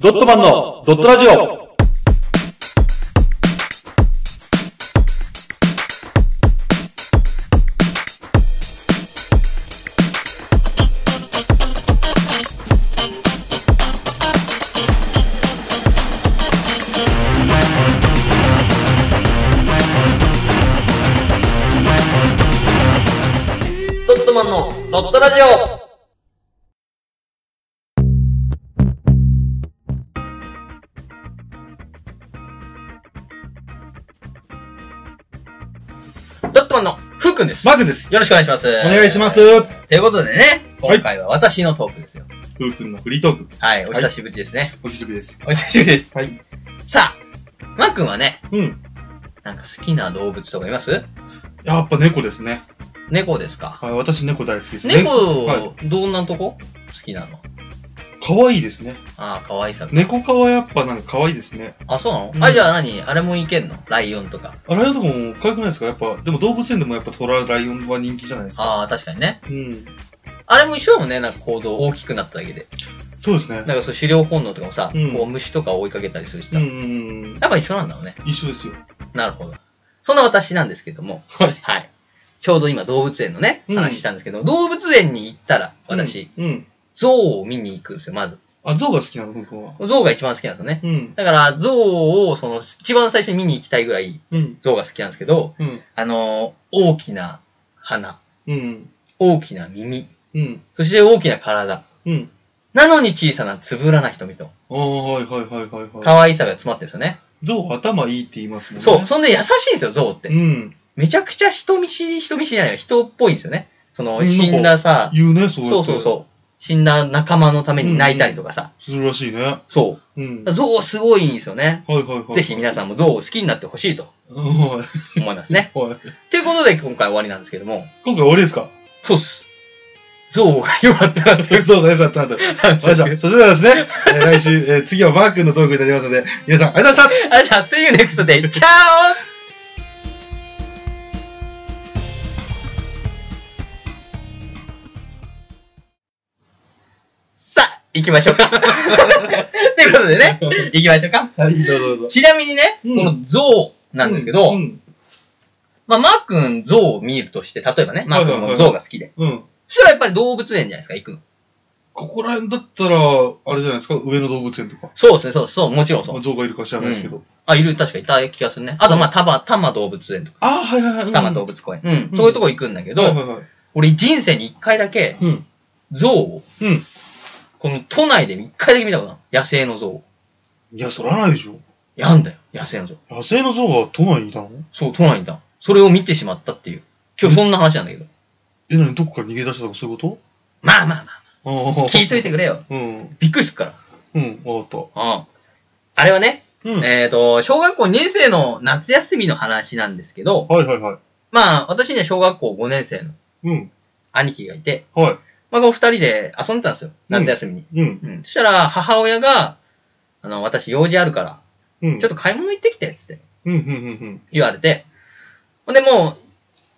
ドットマンのドットラジオ。ドットマンのふうくんです。マグです。よろしくお願いします。お願いします。ということでね、はい今回は私のトークですよ。ふうくんのフリートーク。はい、お久しぶりですね。お久しぶりです。お久しぶりです。はい。さあ、マー君はね、うん。なんか好きな動物とかいます？やっぱ猫ですね。猫ですか？はい、私猫大好きです。猫、はどんなとこ？好きなの？可愛いですね。ああ、可愛さが。猫科はやっぱなんか可愛いですね。あ、そうなの、うんあ、じゃあ何？あれもいけんの？ライオンとか。あライオンとかも可愛くないですか？やっぱ、でも動物園でもやっぱトラ、ライオンは人気じゃないですか。ああ、確かにね。うん。あれも一緒だもんね、なんか行動大きくなっただけで。そうですね。なんかそう狩猟本能とかもさ、うんこう虫とか追いかけたりするしさ。うんうんうん。やっぱ一緒なんだろうね。一緒ですよ。なるほど。そんな私なんですけども、はい。はい。ちょうど今動物園のね、うん話したんですけど、動物園に行ったら、私、うん。うん。象を見に行くんですよ、まず。あ、象が好きなの、ふうくんは。象が一番好きなんですよね。うん。だから、象を、その、一番最初に見に行きたいぐらい、うん。象が好きなんですけど、うん。あのー大きな鼻、うん。大きな耳、うん。そして大きな体。うん。なのに小さなつぶらな瞳と、ああ、はいはいはいはいはい。可愛さが詰まってるんですよね。象頭いいって言いますもんね。そう、そんで優しいんですよ、象って。うん。めちゃくちゃ人見知り、人見知りじゃないよ。人っぽいんですよね。その、うん死んださ、言うね、そう。そうそうそう。死んだ仲間のために泣いたりとかさ。するらしいね。そうん。う。象すごいんですよね。はいはいはい。ぜひ皆さんも象を好きになってほしいとは思いますね。い。はい。ということで今回終わりなんですけども。今回終わりですか？そうっす。象が良かったなって。そうがよかったなと。わかりました。それではですね、えー来週、えー次はマー君のトークになりますので、皆さんありがとうございましたあ、じゃあ、See you next day. チャオ行きましょうか。ということでね、行きましょうか。はい、どうぞどうぞ。ちなみにね、うんこの象なんですけど、うん。まあ、マー君象を見るとして、例えばね、マー君も象が好きで。うん。そしたらやっぱり動物園じゃないですか、行くの？ここら辺だったら、あれじゃないですか、上野動物園とか。そうですね、そうそう、もちろんそう。まあ象がいるか知らないですけど。あ、いる、確かいた気がするね。あと、まあ、多摩、多摩動物園とか、ああ、はいはいはい。うん多摩動物公園。うん、うんそういうとこ行くんだけど、はいはいはい。俺人生に一回だけ、うん。象を、うん。この都内で一回だけ見たことある野生の象を。いや、そらないでしょ。やんだよ、野生の象。野生の象が都内にいたの？そう、都内にいた。それを見てしまったっていう。今日そんな話なんだけど。え、なにどこから逃げ出したとかそういうこまあまあまあ、とああ。聞いといてくれよ。うん。びっくりするから。うん、わかっうん。あれはね、た。うん。えっ、と、小学校2年生の夏休みの話なんですけど、はいはいはい。まあ、私には小学校5年生のうん。兄貴がいて、はまあ、この二人で遊んでたんですよ。夏休みに。い。うん。うん。そしたら、母親が、あの、私用事あるから、うん。ちょっと買い物行ってきて、つってうん、うん、うん、言われて、ほんでもう、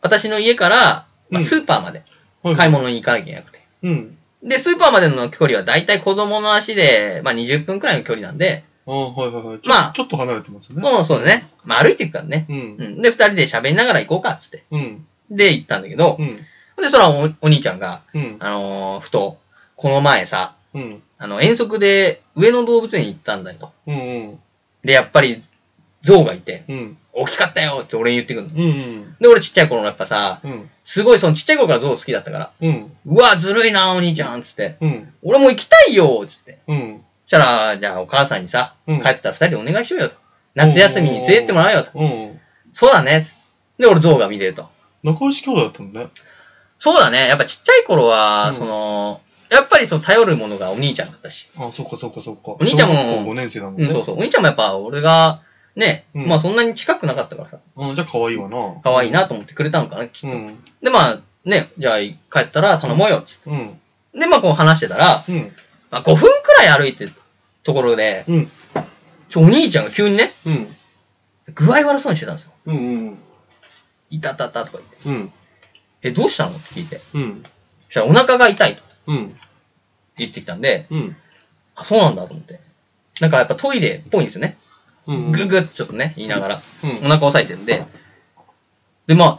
私の家から、まあ、うんスーパーまでうん。買い物に行かなきゃいけなくて。うん。で、スーパーまでの距離はだいたい子供の足で、まあ20分くらいの距離なんで、ああ、はいはいはい。まあちょっと離れてますね。もうそうだね。まあ歩いていくからね。う。うんん。で、二人で喋りながら行こうか、つって。うん。で、行ったんだけど、うん。で、そらおお兄ちゃんが、うん。あのーふと、この前さ、うん。あの、遠足で上野動物園に行ったんだよ。うん。うん。で、やっぱり、象がいて、うん。大きかったよって俺に言ってくるの。うん。で、俺ちっちゃい頃のやっぱさ、うん。すごいそのちっちゃい頃から象好きだったから、うん。うわ、ずるいな、お兄ちゃん、つって。うん。俺も行きたいよ、つって。うん。そしたら、じゃあお母さんにさ、うん帰ったら二人でお願いしようよと。夏休みに連れてってもらうよと。うん。そうだね、つってで、俺象が見れると。仲良し兄弟だったのね。そうだね、やっぱちっちゃい頃は、うんその、やっぱりその頼るものがお兄ちゃんだったし。あ、そっかそっかそっか。お兄ちゃんも小学校5年生だもんね。うん、そうそう。お兄ちゃんもやっぱ俺が、ね、うんまあそんなに近くなかったからさ、うん。じゃあ可愛いわな。可愛いなと思ってくれたのかな、きっと。うん。で、まあ、ね、じゃあ帰ったら頼もうよ、つっうん。て。で、まあこう話してたら、うん。まあ5分くらい歩いてるところで、うん。ちょ、お兄ちゃんが急にね、うん。具合悪そうにしてたんですよ。うん。うん。いたたたとか言って。うん。え、どうしたの？って聞いて。うん。そしたらお腹が痛いとうん。言ってきたんで、うん。あ、そうなんだと思って。なんかやっぱトイレっぽいんですよね。うんうん。ぐぐっとちょっとね、言いながら。うんお腹押さえてるんで。で、まあ、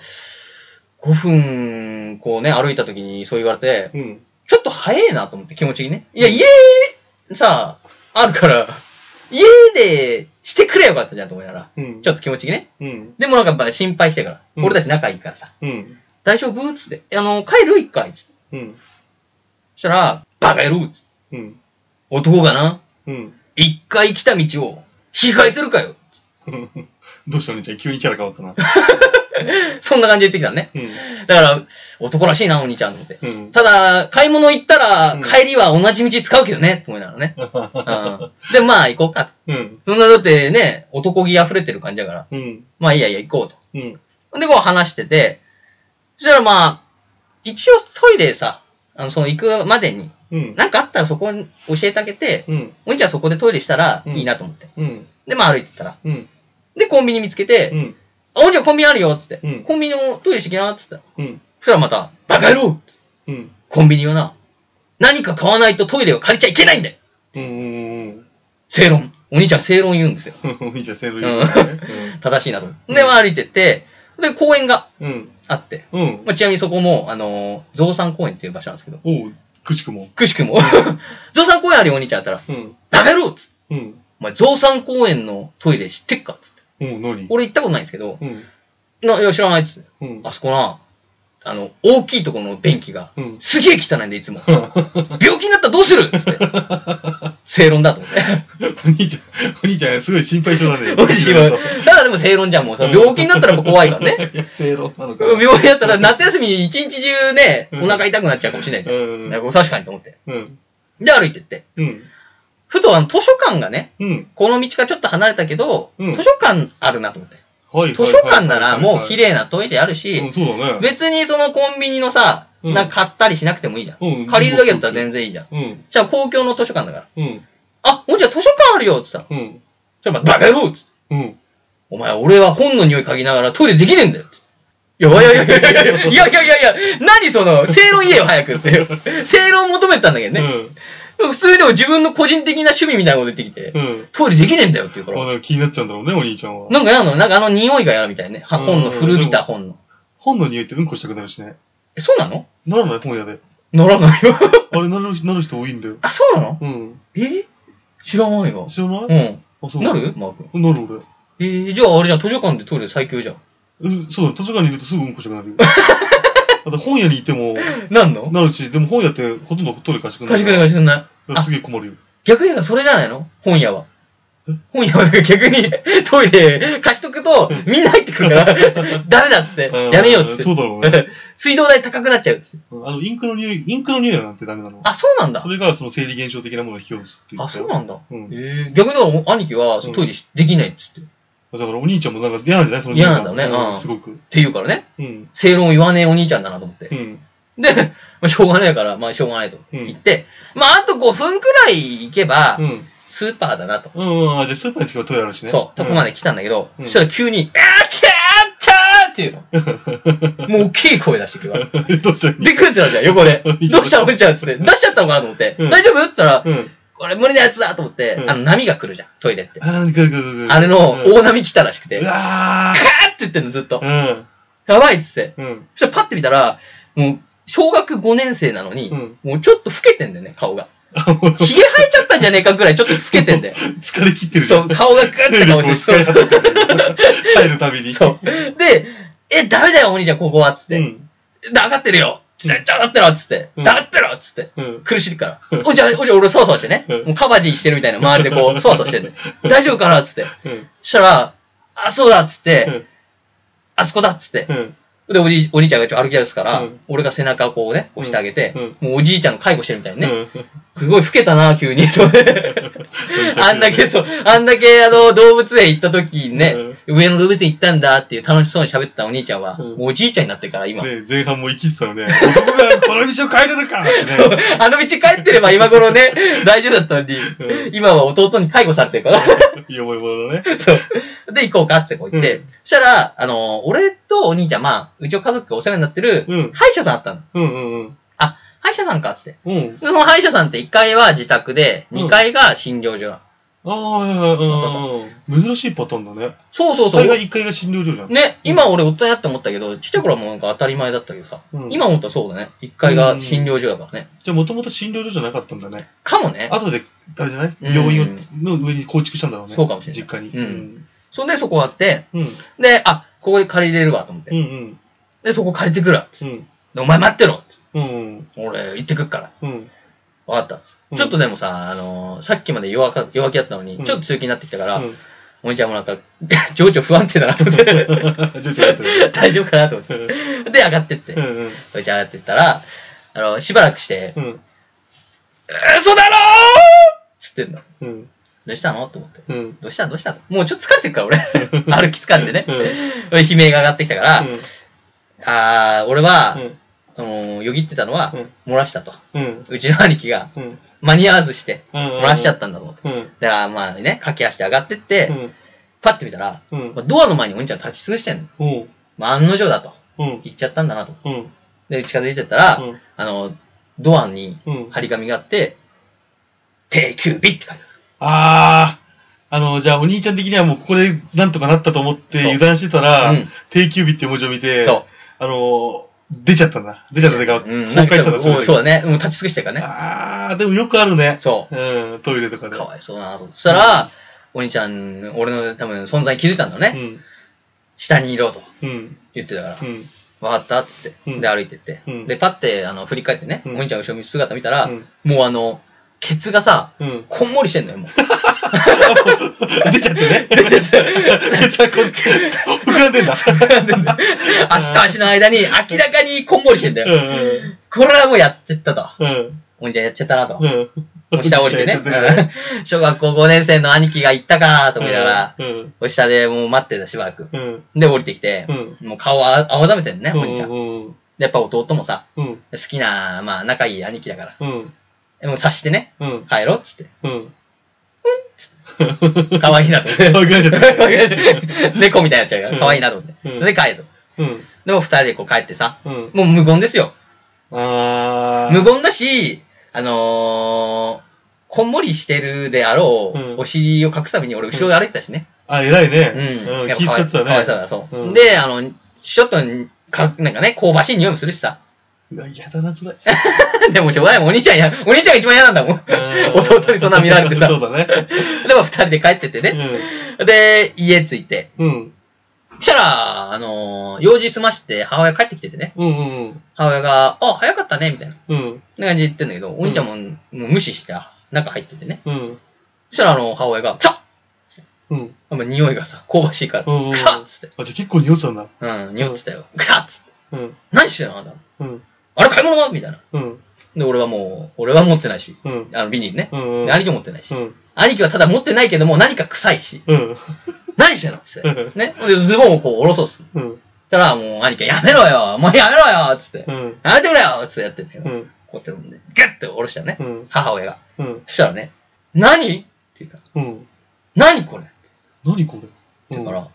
5分、こうね、歩いた時にそう言われて、うん。ちょっと早いなと思って気持ちにね。いや、家、さ、あるから、家でしてくれよかったじゃんと思いながら。うん。ちょっと気持ちにね。うん。でもなんかやっぱ心配してるから。うん俺たち仲いいからさ。うん。大丈夫？つって。あの、帰る？一回つって。うん。そしたら、バカ野郎つってうん。男がな、うん。一回来た道を引き返せるかよ。どうしたお兄ちゃん急にキャラ変わったな。そんな感じで言ってきたのね。うん。だから、男らしいな、お兄ちゃんと思って。うん。ただ、買い物行ったらうん、帰りは同じ道使うけどね、と思いながらね。うん。で、まあ、行こうかと。うん。そんな、だってね、男気溢れてる感じだから。うん。まあ、いいやいや、行こうと。うん。で、こう話してて、そしたらまあ、一応トイレさ、あの、その行くまでに、うん。なんかあったらそこに教えてあげて、うん。お兄ちゃんそこでトイレしたらうんいいなと思って。うん。で、まあ歩いてったら。うん。で、コンビニ見つけて、うん。あ、お兄ちゃんコンビニあるよっつって、うんコンビニのトイレしてきなっつって。うん。そしたらまた、バカ野郎うん。コンビニはな、何か買わないとトイレを借りちゃいけないんだようん。うん。正論。お兄ちゃん正論言うんですよ。お兄ちゃん、セール言うからね。正しいなと。で、まあ歩いてって、で、公園がうん。あって、うん。まあ、ちなみにそこも、あのー、さん公園っていう場所なんですけど、おう、くしくも。くしくも、ゾウさん公園あるよ、お兄ちゃんやったら、うん。バカ野郎っつってうん。お前、ゾウさん公園のトイレ知ってっかっつって。おう、何俺行ったことないんですけど、うん。な、いや、知らないっつって。うん。あそこな、あの、大きいところの便器が、うん。すげえ汚いんで、いつも。病気になったらどうする？っつって。正論だと思って。お兄ちゃん、お兄ちゃん、すごい心配性だね。美味しいわただでも正論じゃん、もう。その病気になったらやっぱ怖いからね。いや、正論なのか。病気だったら夏休み一日中ね、うんお腹痛くなっちゃうかもしれないじゃん。うん。だから確かにと思って。うん。で、歩いてって。うん。ふとあの、図書館がね、うん。この道からちょっと離れたけど、うん図書館あるなと思って。はい。図書館ならもう綺麗。麗なトイレあるし、うん、そうだね。別にそのコンビニのさ、うんなんか買ったりしなくてもいいじゃん。うん。借りるだけだったら全然いいじゃん。うん。じゃあ公共の図書館だから。うん。あ、ほんじゃ図書館あるよっつったら。うん。それバカ野郎っつってうん。お前、俺は本の匂い嗅ぎながらトイレできねえんだよっつって。いや、いやいやいやいやいやいや何その、正論言えよ、早くって。正論求めてたんだけどね。普通でも自分の個人的な趣味みたいなこと言ってきて、うん。うん。トイレできねえんだよって言うかあ、ら。なんか気になっちゃうんだろうね、お兄ちゃんは。なんかやんのなんかあの匂いがやるみたいね。本の、古びた本の。本の匂いってうんこしたくなるしね。え、そうなの？ならない本屋で。ならないよ。あれなる、なる人多いんだよ。あ、そうなの？うん。え？知らないわ。知らない？うん。あ、そう。なる？マー君。なる俺。えー、じゃああれじゃん、図書館でトイレ最強じゃん。うんそうだ、図書館にいるとすぐうんこしたくなるよ。だって本屋に行っても、なんの？なるし、でも本屋ってほとんどトイレ貸してくれ貸してくれない貸してくれない。すげえ困るよ。逆にそれじゃないの？本屋はえ？本屋は逆にトイレ貸しとくと、みんな入ってくるから、ダメだっつって、うんやめようっつって。そうだろうね。水道代高くなっちゃうっつって。あの、インクの匂い、インクの匂いなんてダメなの。あ、そうなんだそ。れがその生理現象的なものを引き起こすって言あ、ってたよそうなんだ。うんえー、逆にだから兄貴は、トイレしできないっつって。っだからお兄ちゃんもなんか嫌なんじゃない？その嫌なんだねうんすごく。て言うからね。うん。正論を言わねえお兄ちゃんだなと思ってう。ん。で、まあ、しょうがないから、まあしょうがないとうん言って、まああと5分くらい行けば、うん。スーパーだなと。うん。うん。あ、じゃあスーパーに近くトイレあるしね。そう、とこまで。で来たんだけど、うんそしたら急に、あー来たーったーっていうの。もう大きい声出してくるわ。どうした？びっくりってなるじゃん、横で。どうした？お兄ちゃんっつって。出しちゃったのかなと思って。うん大丈夫？って言ったら、うん。これ無理なやつだと思って、うんあの波が来るじゃん、トイレって。あー、ぐるぐるぐるぐる。あれのうん大波来たらしくて、うカーわって言ってんの、ずっと。ー。やばいっつって。うん。うん。そしたらパッて見たら、もう、小学5年生なのに、うんもうちょっと老けてんだよね、顔が。あ、も生えちゃったんじゃねえかぐらいちょっと老けてんだよ。疲れ切ってるじゃん。そう、顔がグッて顔して使い果たしてる。帰るたびに。そう。で、え、ダメだよ、お兄ちゃん、ここは、っつって。うん。だ、上がってるよ。めっちゃ上がってるわ、つって。うん上がってるわ、つって。うん。苦しいから。おじゃあ、おじゃあ、俺、そわそわしてね。うんもうカバディしてるみたいな、周りでこう、そわそわしてんの。大丈夫かな、つって。うん。そしたら、あ、そうだ、っつって、うんあそこだ、っつって。うん。で、おじい、お兄ちゃんがちょっと歩き出すから、うん俺が背中をこうね、押してあげて、うんもうおじいちゃんの介護してるみたいにね。うん。すごい老けたな、急に。あんだけ、そう、あんだけ、あの、動物園行った時にね、上野動物園行ったんだっていう楽しそうに喋ってたお兄ちゃんは、うんもうおじいちゃんになってるから、今。ね前半も生きてたのね。男がこの道を帰れるか そうね。あの道帰ってれば今頃ね、大丈夫だったのに、うん今は弟に介護されてるから。よぼよぼのね。そう。で、行こうかってこう言って、うんそしたら、あの、俺とお兄ちゃん、まあ、うちの家族がお世話になってる、うん歯医者さんあったの。うんうんうん。あ、歯医者さんかっつって。うん。でその歯医者さんって1階は自宅で、うん2階が診療所なの。ああ、はいはいはい。うん。珍しいパターンだね。そうそうそう大。概1階が診療所じゃん。ね、今俺大人やって思ったけど、ちっちゃい頃はもうなんか当たり前だったけどさ、うん今思ったらそうだね。1階が診療所だからね。じゃあもともと診療所じゃなかったんだね。かもね。後で、あれじゃない？うん病院をの上に構築したんだろうね。そうかもしれない実家に。うんそんでそこあって、うん。で、あ、ここで借りれるわと思って。うんうん。で、そこ借りてくるわ。うん。でお前待ってろうん。俺行ってくっから。うん。わかった。うんちょっとでもさ、あのーさっきまで弱か弱気だったのに、うんちょっと強気になってきたから、うん。お兄ちゃんもなんか、情緒不安定だなと思って。大丈夫かなと思って。で、上がってって。うんうん。上がってったら、あの、しばらくして、うん。嘘だろーつってんの。うん。どうしたのと思って。うん。どうしたどうしたもうちょっと疲れてるから、俺。歩きつかんでね。うん。悲鳴が上がってきたから、あー、俺は、うん。あの、よぎってたのは、うん漏らしたと。うん。うちの兄貴が、うん。間に合わずして、うん。漏らしちゃったんだと思って。うん。だから、まあね、駆け足で上がってって、うん。パッて見たら、うん。ドアの前にお兄ちゃん立ち尽くしてんの。うん。まあ、案の定だと。うん。行っちゃったんだなと。うん。で、近づいてったら、うんあの、ドアにうん。張り紙があって、定休日って書いてある。あー。あの、じゃあお兄ちゃん的にはもうここでなんとかなったと思って油断してたら、うん定休日って文字を見て、そあの、出ちゃったんだ。出ちゃったというか、う。うん、崩壊したんだ、そうだね。もう立ち尽くしてるからね。あー、でもよくあるね。そうん、トイレとかう。で。かわいそうだなと。そしたら、お兄ちゃん、俺の多分存在に気づいたんだね。うん。下にいろとうん。言ってたから、うん。わかったっつって。うんで、歩いてって。うんで、パッて、あの、振り返ってね、うんお兄ちゃんの後ろに姿見たら、うんもうあの、ケツがさ、うん。こんもりしてんのよ、もう。出ちゃってね。出ちゃってこう膨らんでんだ。足と足の間に明らかにこんもりしてんだうよ。ん。これはもうやっちゃったと。うん。お兄ちゃんやっちゃったなと。うん。もう下降りてね。小学校5年生の兄貴が行ったかと思いながら、うん。こう下でもう待ってたしばらく。うん。で、降りてきて、うん。もう顔あ青ざめてんね、お兄ちゃん。やっぱ弟もさ、うん。好きな、まあ仲いい兄貴だから。うん。でもう察してね、うん。帰ろうっつって。うん。可愛いなと思って。可愛くなっちゃった可愛い猫みたいになっちゃうから、可愛いなと思って。うんで、帰る。うん。でも二人でこう帰ってさ、うん。もう無言ですよ。あー。無言だし、あのー、こんもりしてるであろう、うんお尻を隠すために俺後ろで歩いてたしね。あ、偉いね。うん。うん。やっぱ気遣ってたかわいそうだそう。うんで、あの、ちょっとか、なんかね、香ばしい匂いもするしさ。うわ嫌だな、それ。でもしょうがないもん。お兄ちゃんや、お兄ちゃんが一番嫌なんだもん。弟にそんな見られてさ。そうだね。でも二人で帰ってってね。で、家着いて。うん。うん。そしたら、あのー用事済まして母親帰ってきててね。うんうん母親が、あ、早かったね、みたいな。うん。な感じで言ってんだけど、お兄ちゃんも,、もう無視して、あ中入っててね。うん。そしたら、あの、母親が、さうん。っあもう匂いがさ、香ばしいから、うんうんくさっつって。あ、じゃあ結構匂ってたんだ。うん、匂ってたよ。くさっつって。うん。何してんのあんたうん。あれ買い物？はみたいな。うん。で、俺はもう、俺は持ってないし、うん。あの、ビニールね。うん。で兄貴も持ってないし。うん。兄貴はただ持ってないけども、何か臭いし、うん。何してんの？っつって。うん。ね？で、ズボンをこう下ろそうっす。うん。そしたら、もう兄貴がやめろよもうやめろよつって。うん。やめてくれよつってやってんだよ。うん。こうやってね、ギュッて下ろしたね。うん。母親が。うん。そしたらね、何？って言った。うん。何これ？何これ？だから、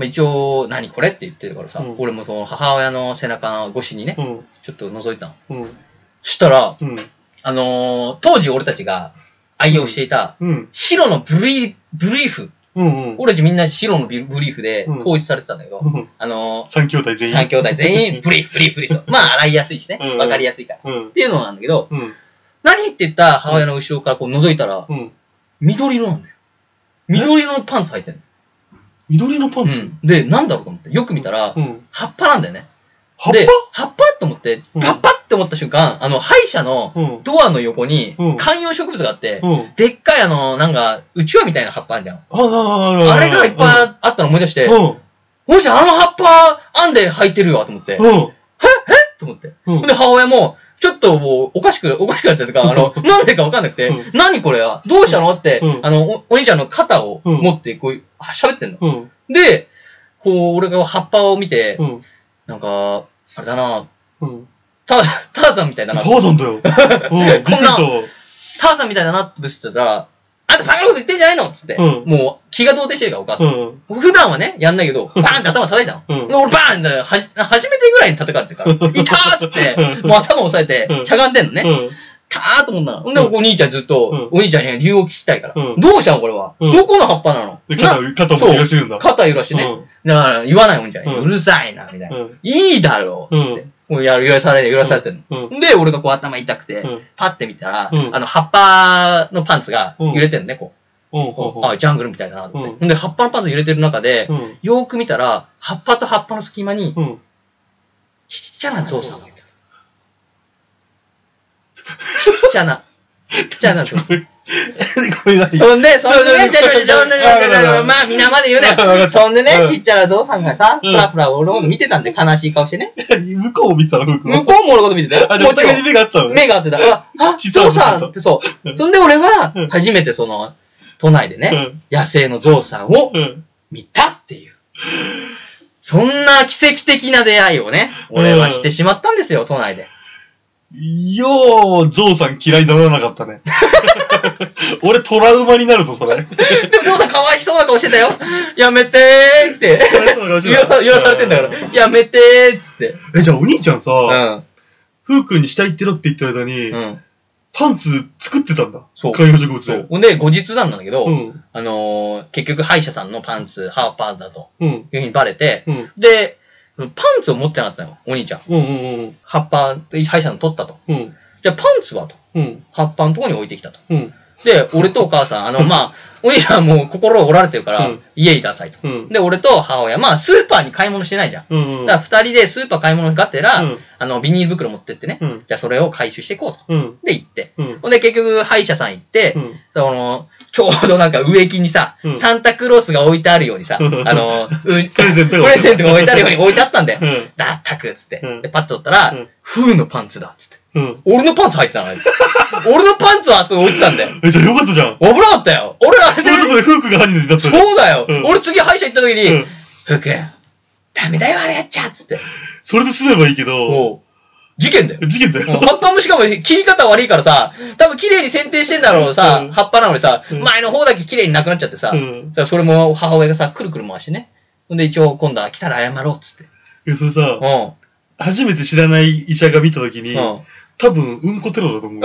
まあ、一応、何これって言ってるからさ、うん俺もその母親の背中の越しにね、うん。ちょっと覗いたの。うん。そしたら、うん。あのー当時俺たちが愛用していたうん。白のブリー、ブリーフ。うん。俺たちみんな白のブリーフでうん統一されてたんだけど、うん。あのー三兄弟全員。三兄弟全員 ブリーフ、ブリーフ、ブリーフと。まあ洗いやすいしねうん。わかりやすいから。うんっ。ていうのなんだけど、うん。何って言った母親の後ろからこう覗いたら、うん。緑色なんだよ。緑色のパンツ履いてる緑のパンツ？うん。で、なんだろうと思って、よく見たら、うん。葉っぱなんだよね。葉っで、葉っぱと思って、うん葉っぱって思った瞬間、あの、歯医者の。ドアの横にうん、観葉植物があって、うん。でっかいあの、なんか、うちわみたいな葉っぱあるじゃん。あれがいっぱいあったの思い出して、うん。おじちゃん、あの葉っぱ、編んで履いてるよ、と思って。うん。うん。と思って。うん。で、母親も、ちょっともう、おかしく、おかしくなってるとか、あの、なんでかわかんなくてうん、何これはどうしたのってう、んあの、おお兄ちゃんの肩をうん持って、こう喋ってんの。うん。で、こう、俺が葉っぱを見て、うん。なんか、あれだな、うん。ターザン、ターザンみたいだな。ターザンだよ。うん。びっくりしたわ。ターザンみたいだなって言ってたら、あんたバカなこと言ってんじゃないの？っつって、うんもう気が動転してるから、お母さ。うんん。普段はね、やんないけど、バーンって頭叩いたの。うんで俺バーンって、は、初めてぐらいに叩かれてるから、いたーっつって、もう頭押さえてう、んしゃがんでんのね。うん。かーと思ったの。ほんで、お兄ちゃんずっと、お兄ちゃんに理由を聞きたいから。うんどうしたのこれは？うんどこの葉っぱなの？で、な肩、肩も揺らしてるんだ。肩揺らしてね。うんだから言わないもんじゃん。うるさいな、みたいな。うんいいだろう、つって。もうやる、揺らされる、揺らされてるの。うんで、俺がこう頭痛くて、うんパッて見たら、うんあの、葉っぱのパンツが揺れてるね、こう。あ、ジャングルみたいだな、で、葉っぱのパンツ揺れてる中で、うん。よーく見たら、葉っぱと葉っぱの隙間に、うん。ちっちゃなゾウさんがいた。ちっちゃな、ちっちゃなゾウさん。ごめんなさい。そんで、そんでね、ちょちょちょちょまあ、皆まで言うね。そんでねう、んちっちゃなゾウさんがさ、うんふらふら俺のこと見てたんで、悲しい顔してね。向こうを見てたの、僕向こうも俺のこと見てたよ。お互いに目が合ってたのね。目が合ってた。あ、ゾウさんってそう。そんで俺はうん、初めてその、都内でね、野生のゾウさんを。見たっていう。そんな奇跡的な出会いをね、俺はしてしまったんですよ、都内で。よう、ゾウさん嫌いにならなかったね。俺トラウマになるぞ、それ。でもゾウさんかわいそうな顔してたよ。やめてーって。揺らさ揺らされてんだから。やめてーっつって。え、じゃあお兄ちゃんさ、うん。ふうくんに下行ってろって言ってる間に、うん。パンツ作ってたんだ。そう観葉植物で。そう。ほんで、後日なんだけど、うん。あのー、結局歯医者さんのパンツ、ハーパーだとうん。いうふうにバレて、うん。で、パンツを持ってなかったの、お兄ちゃん。うんうんうん。葉っぱ、歯医者さん取ったと。うん。じゃあパンツはと。うん。葉っぱのところに置いてきたと。うん。で、俺とお母さん、あの、まあ、お兄ちゃんもう心折られてるから、うん家に出さいと。うん。で、俺と母親、まあ、スーパーに買い物してないじゃん。うんうん。だから二人でスーパー買い物がてら、うんあの、ビニール袋持ってってね、うん。じゃあそれを回収していこうと。うん。で、行って。うん。ほんで、結局、歯医者さん行って、うん。その、ちょうどなんか植木にさ、うんサンタクロースが置いてあるようにさ、うんあの、う プレゼントがプレゼントが置いてあるように置いてあったんだよ。うん。だったくっつって。うんで、パッと取ったら、うんフーのパンツだっつって。うん。俺のパンツ入ってたの 俺のパンツはあそこに置いてたんだよ。え、じゃあよかったじゃん。こ危なかったよ。俺あれでのとこでフークが犯人になった。そうだよ、うん俺次歯医者行った時に、うんふうくん、ダメだよ、あれやっちゃっつって。それで済めばいいけど、事件だよ。事件だよ。葉っぱもしかも切り方悪いからさ、多分綺麗に剪定してんだろうさ、うん葉っぱなのにさ、うん前の方だけ綺麗になくなっちゃってさ、だかうん。らそれも母親がさ、くるくる回してね。ほんで一応今度は来たら謝ろうっつって。え、それさ、う初めて知らない医者が見たときに、ん。うん。多分、うんこテロだと思う。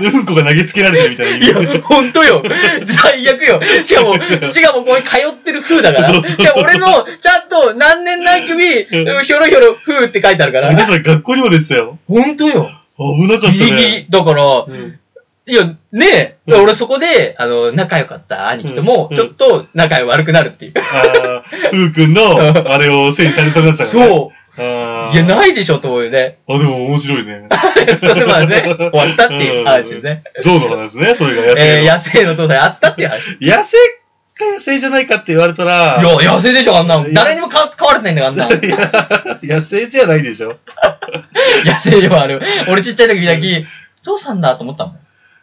うんこが投げつけられてるみたいな。いや、ほんとよ。最悪よ。しかも、しかもこれ通ってる風だから。そうそうそう俺の、ちゃんと何年何組、ひょろひょろ風って書いてあるから。皆さん学校にもでしたよ。ほんとよ。危なかったギリギね。リ。だから、うんいや、ねえ、うん俺そこで、あの、仲良かった兄貴ともう、んちょっと仲悪くなるっていう。ああ、ふうくんの、あれをせいにされそうになってたからね。そう。ああ。いや、ないでしょと思うよね。あ、でも面白いね。それまでね、終わったっていう話ですね。ゾウの話ですね、それが野生えー、の。野生の父さんあったっていう話。い野生か野生じゃないかって言われたら、や、野生でしょ、あんなの。いや誰にもか飼われてないんだから、あんなの。いや野生じゃないでしょ。野生でもある。俺ちっちゃい時見たき、父さんだと思ったもん。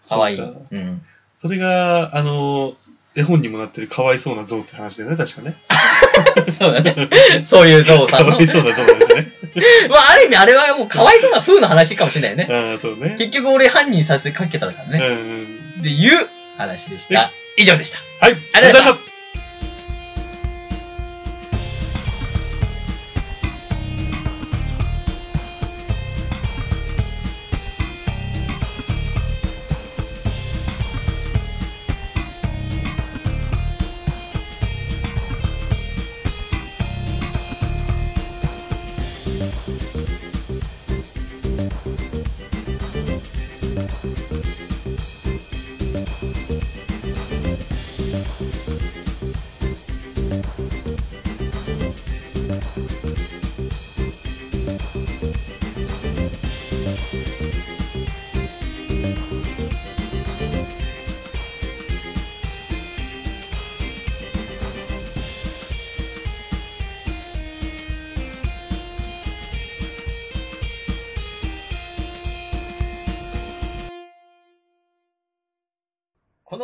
かわいい。そうん。それが、あの、絵本にもなってるかわいそうなゾウって話だよね、確かね。そうだね。そういうゾウさんの。かわいそうなゾウなんですね。まあ、ある意味あれはもうかわいそうな風の話かもしれないよね。ああ、そうね。結局俺犯人させかけたからうんね。うん。っていう話でした。以上でした。はい、ありがとうございました